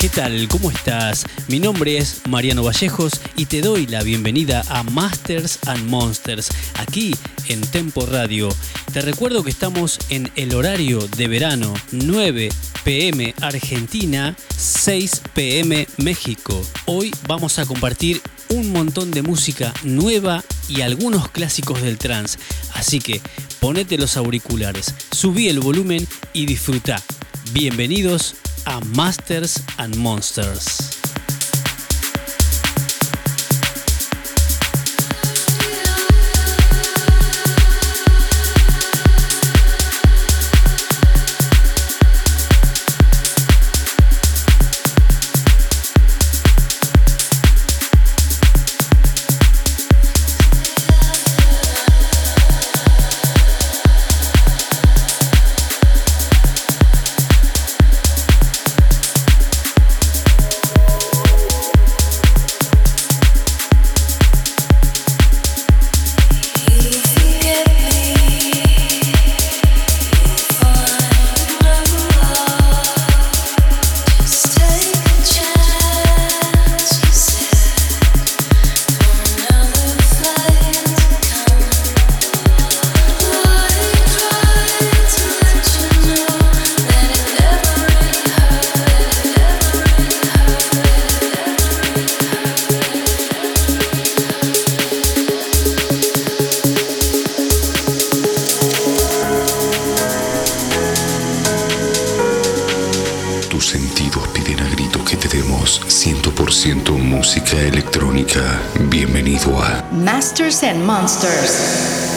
¿Qué tal? ¿Cómo estás? Mi nombre es Mariano Vallejos y te doy la bienvenida a Masters and Monsters, aquí en Tempo Radio. Te recuerdo que estamos en el horario de verano, 9 pm Argentina, 6 pm México. Hoy vamos a compartir un montón de música nueva y algunos clásicos del trance. Así que ponete los auriculares, subí el volumen y disfruta. Bienvenidos a Masters and Monsters. And Monsters.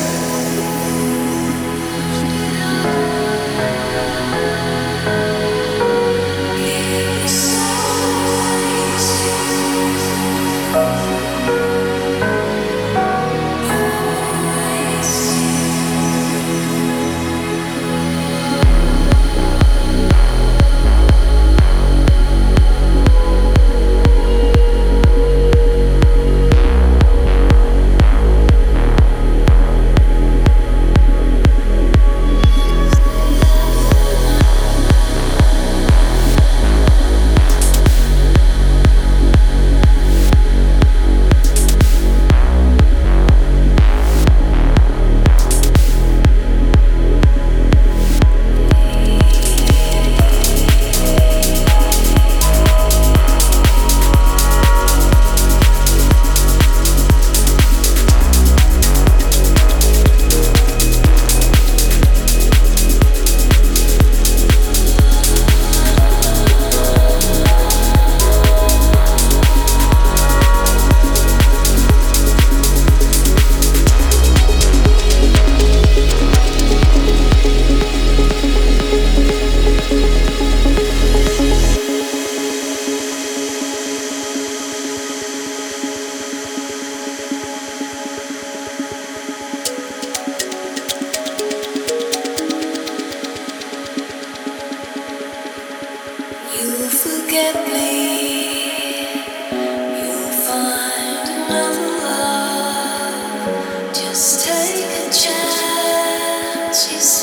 chance, you see.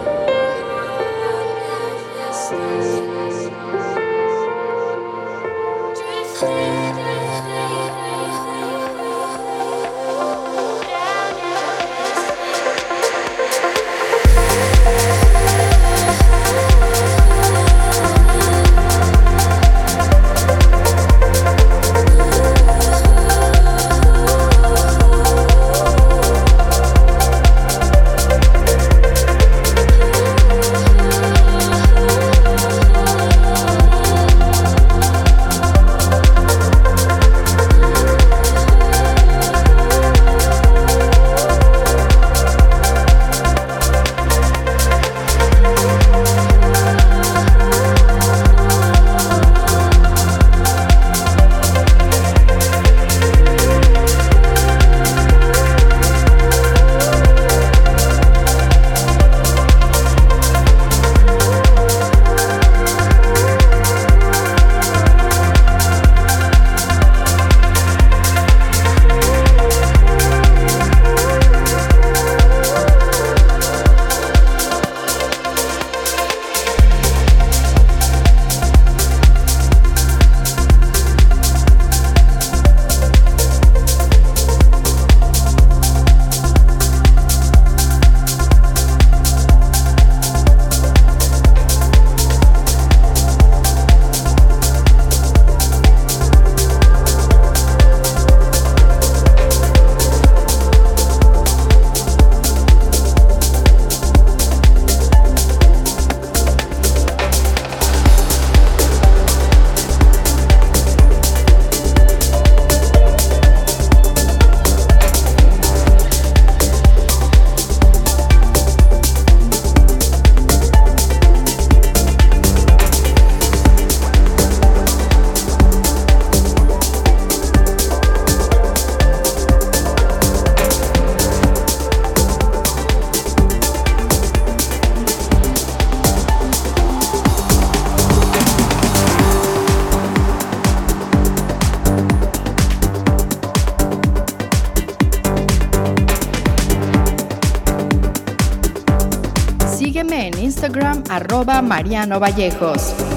Arroba Mariano Vallejos.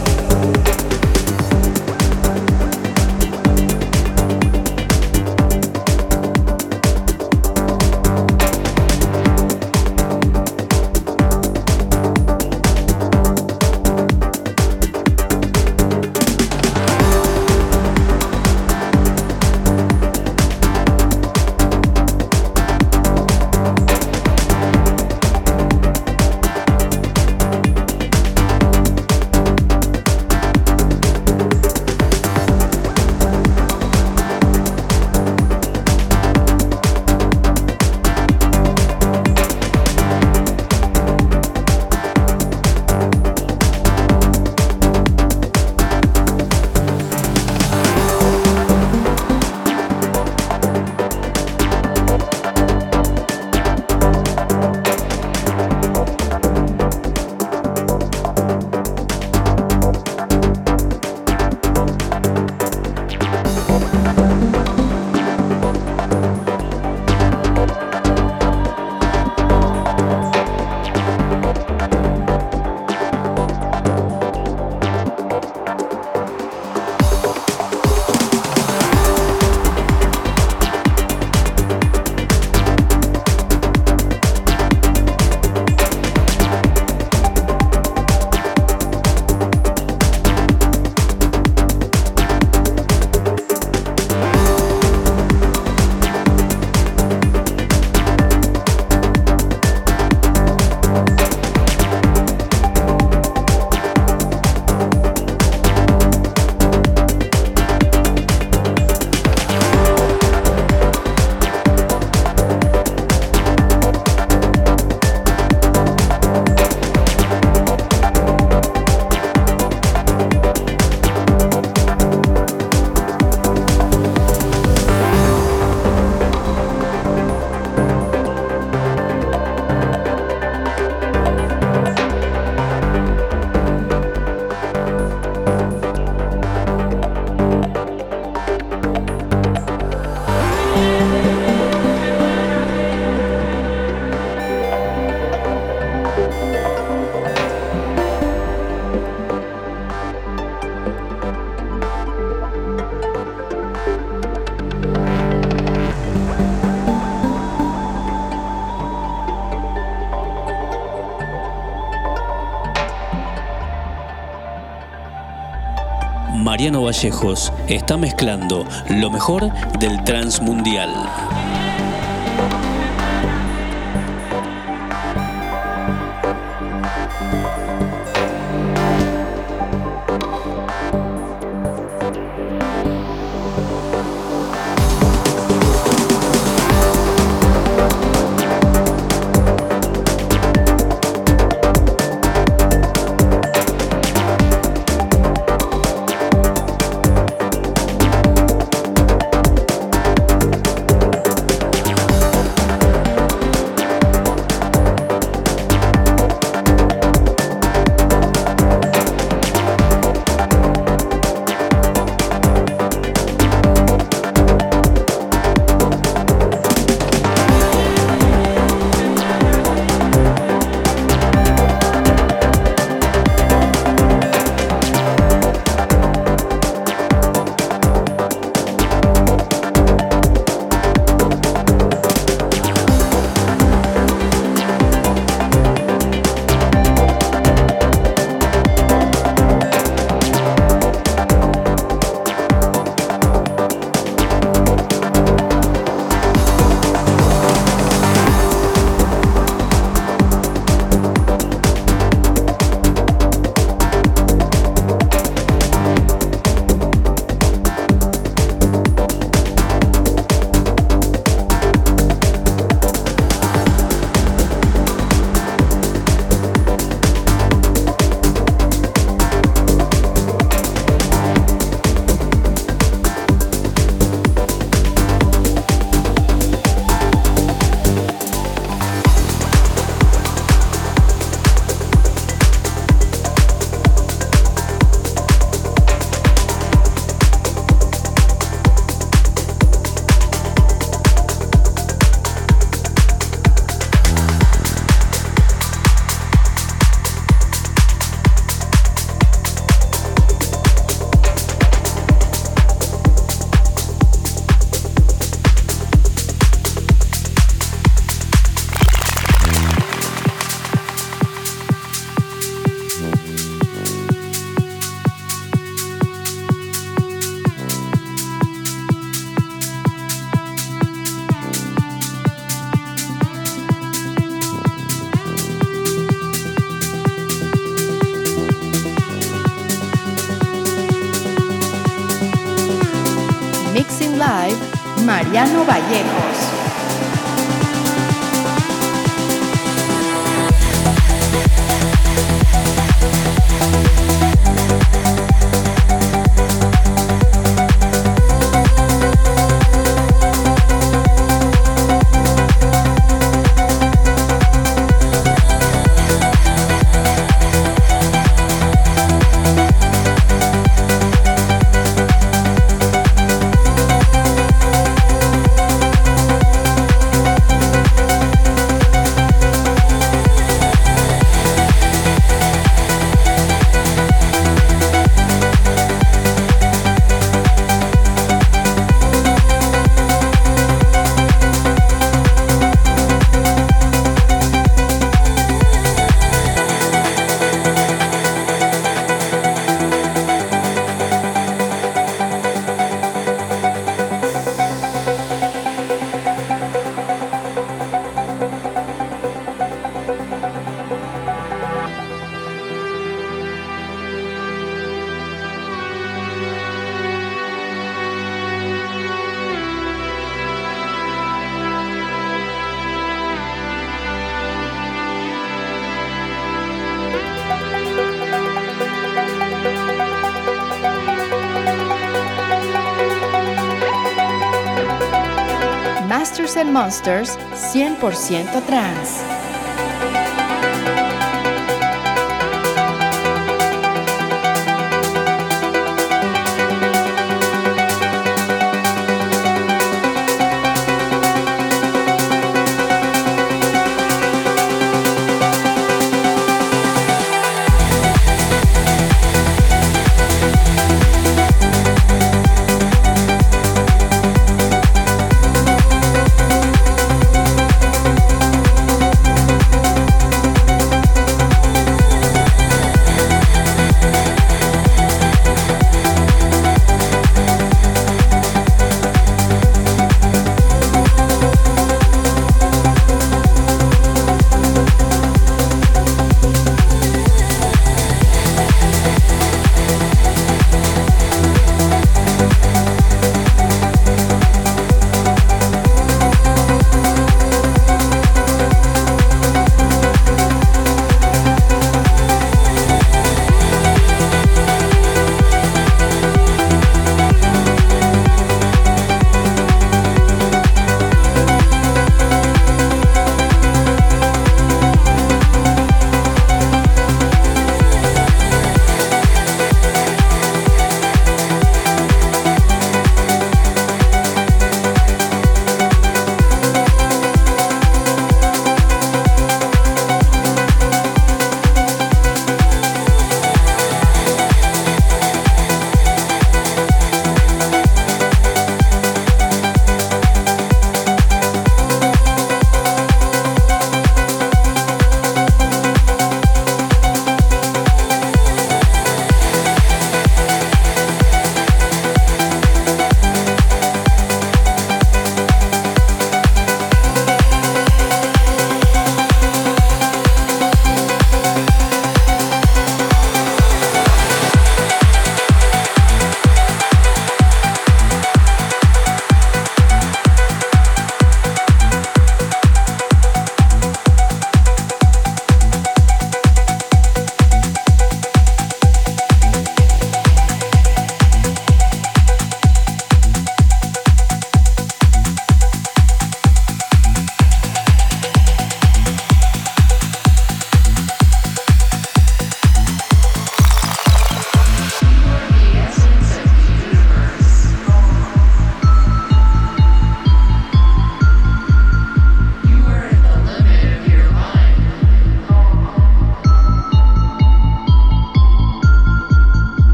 Vallejos está mezclando lo mejor del Transmundial. Masters and Monsters 100% trans.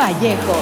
Mariano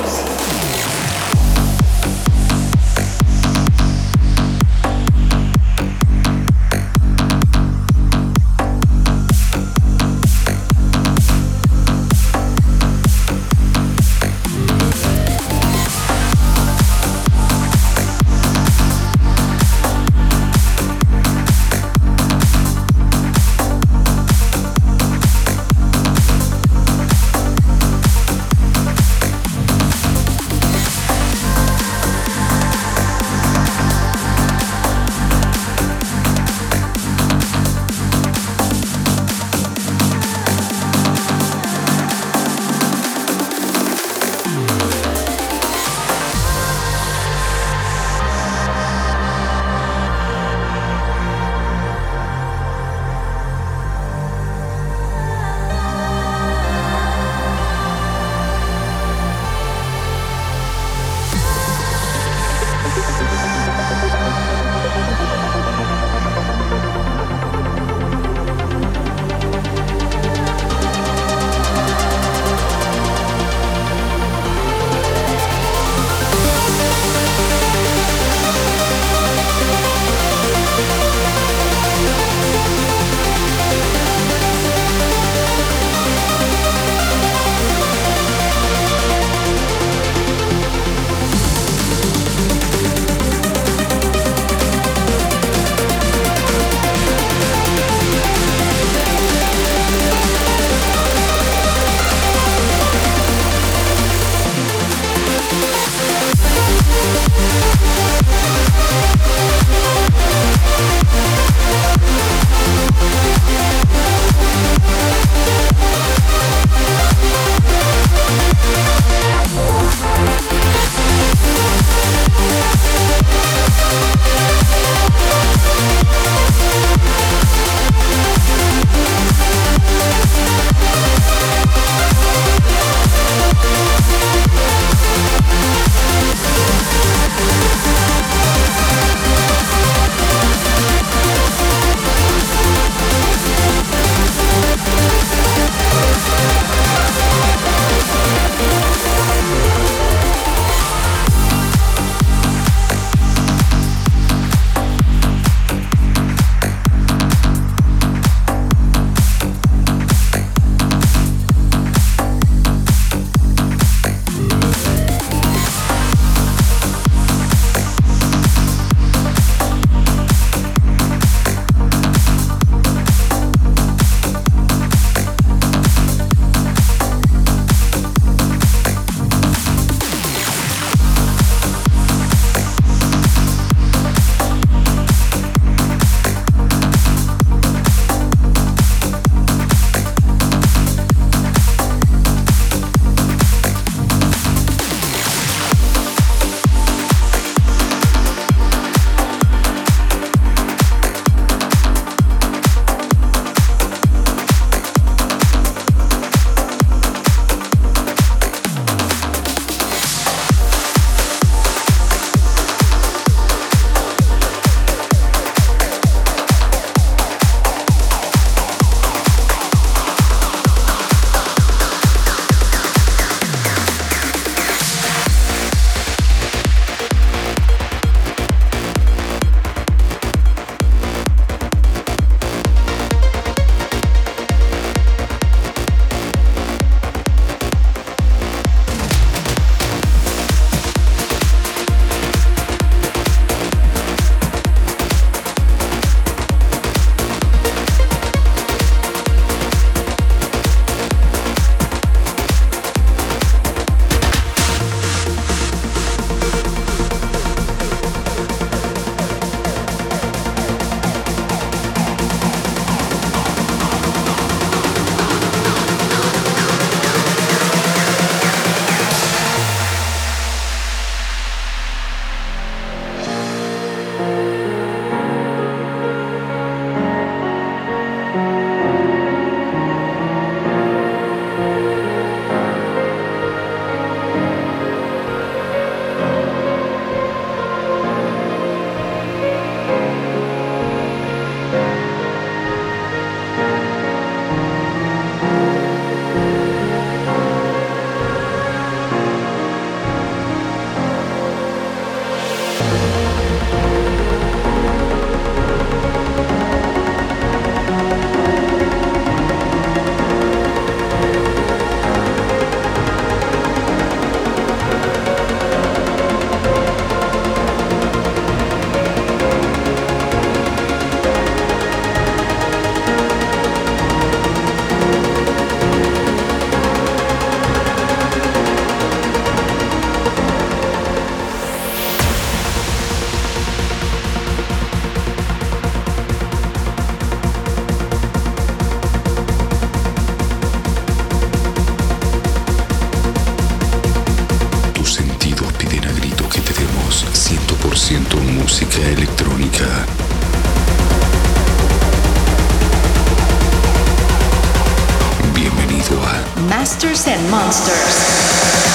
Masters and Monsters.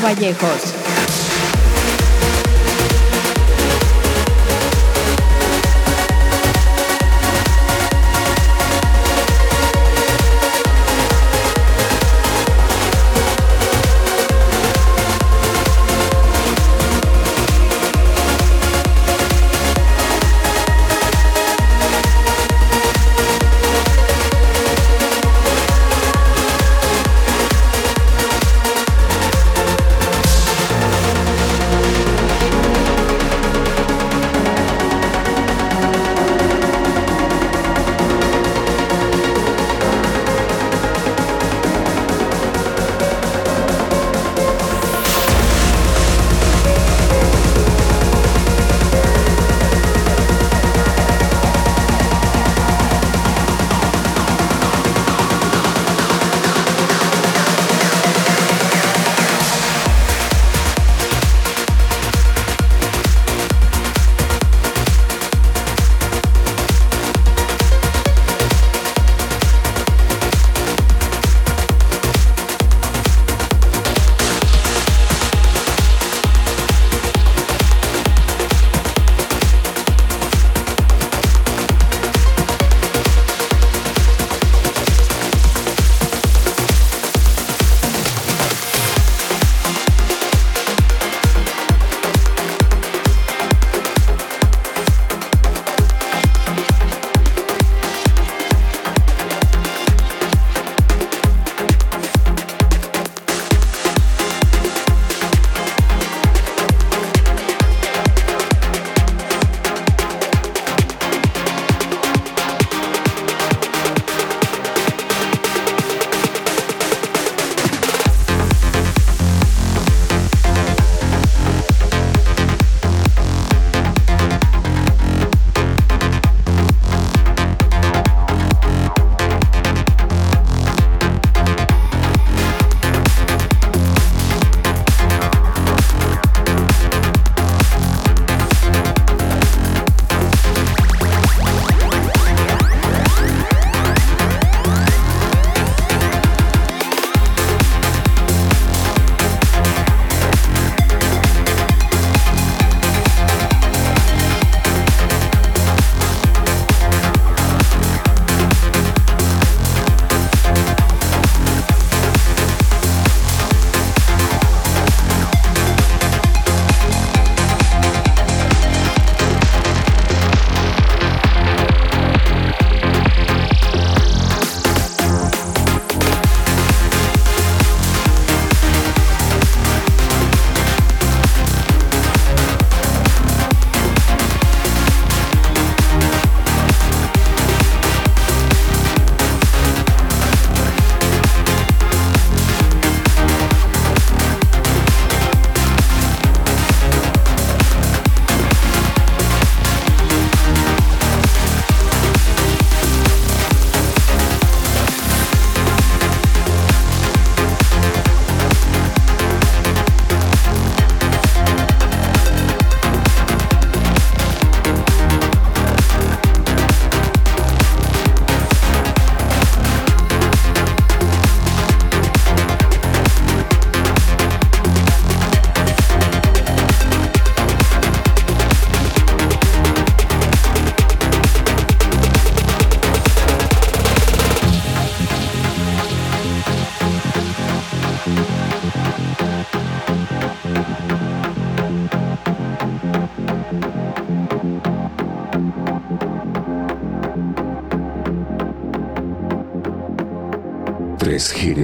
Vallejos.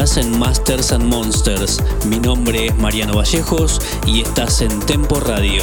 And Monsters. Mi nombre es Mariano Vallejos y estás en Tempo Radio.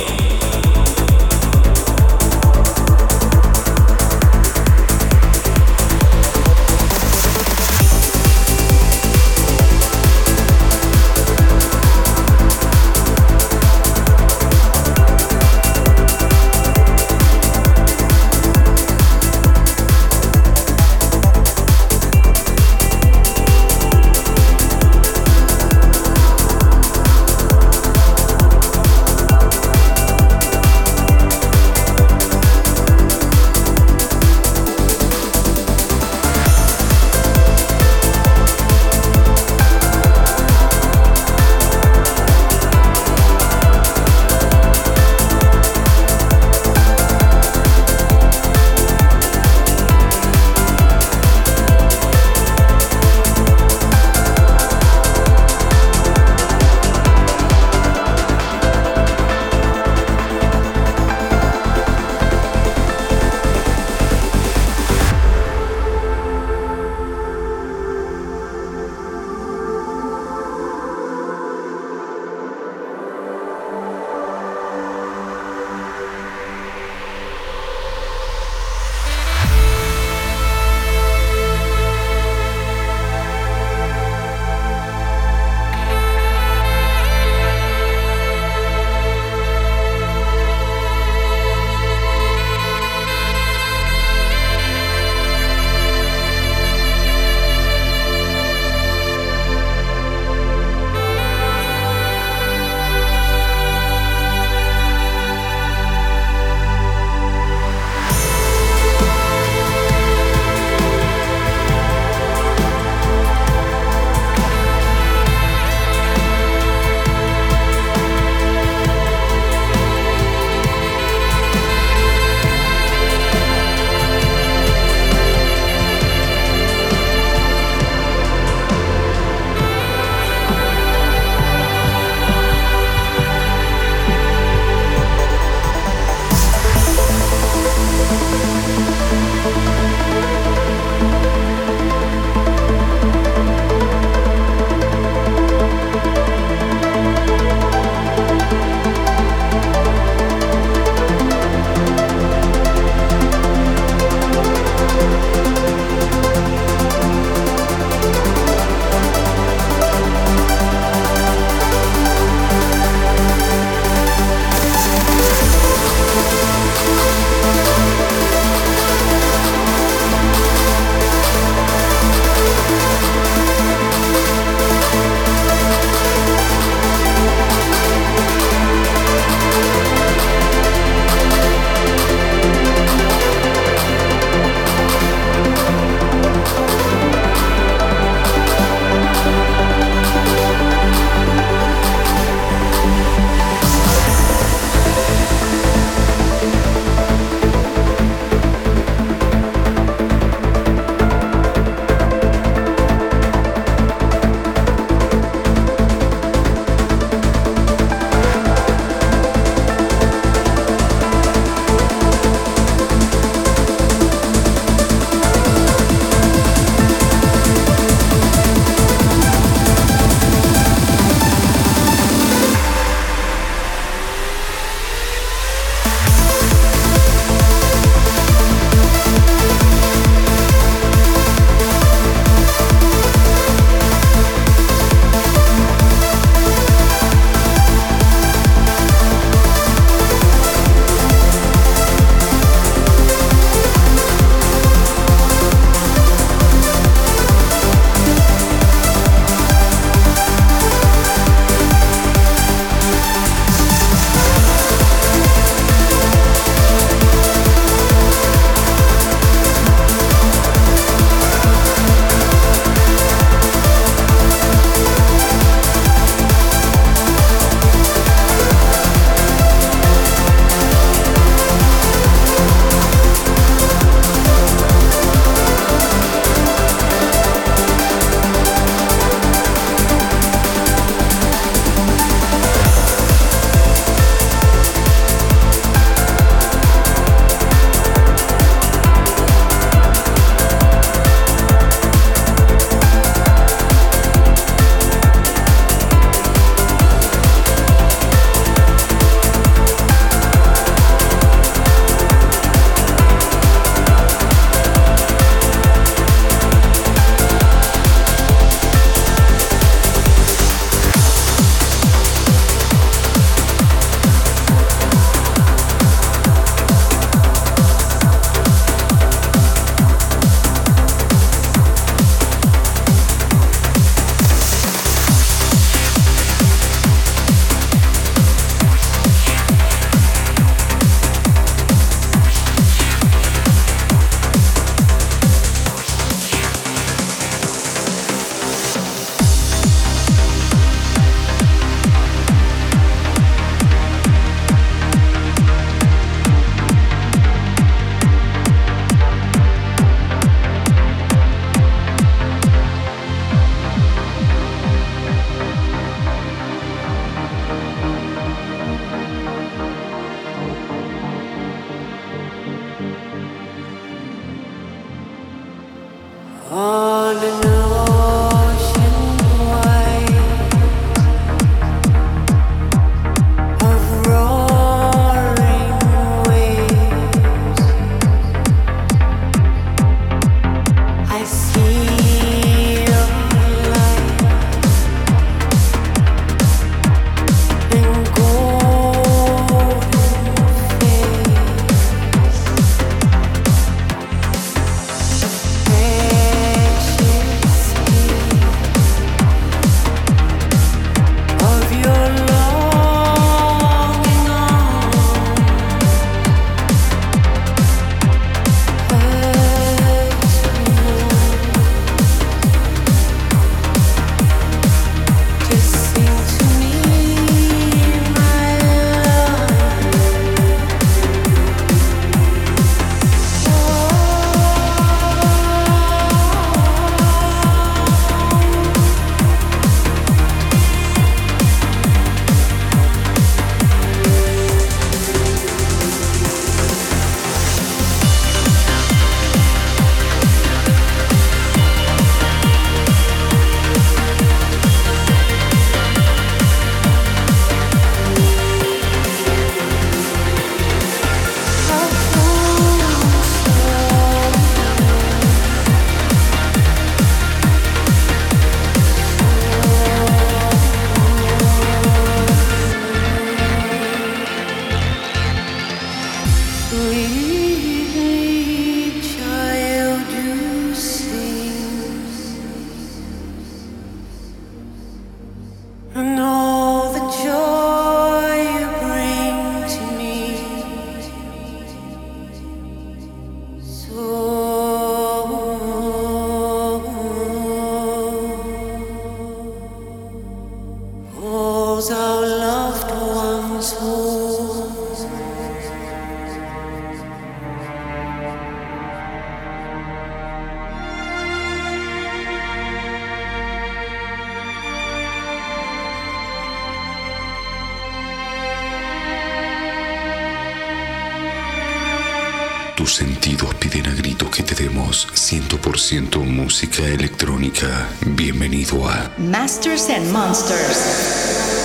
Sentidos piden a gritos que te demos 100% música electrónica. Bienvenido a Masters and Monsters.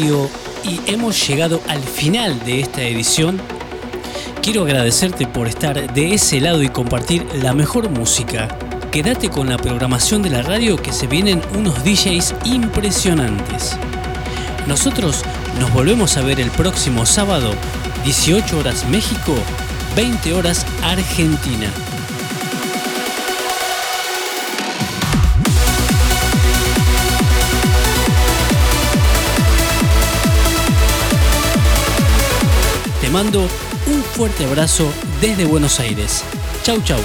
Y hemos llegado al final de esta edición. Quiero agradecerte por estar de ese lado y compartir la mejor música. Quédate con la programación de la radio que se vienen unos DJs impresionantes. Nosotros nos volvemos a ver el próximo sábado, 18 horas México, 20 horas Argentina. Mando un fuerte abrazo desde Buenos Aires. Chau chau.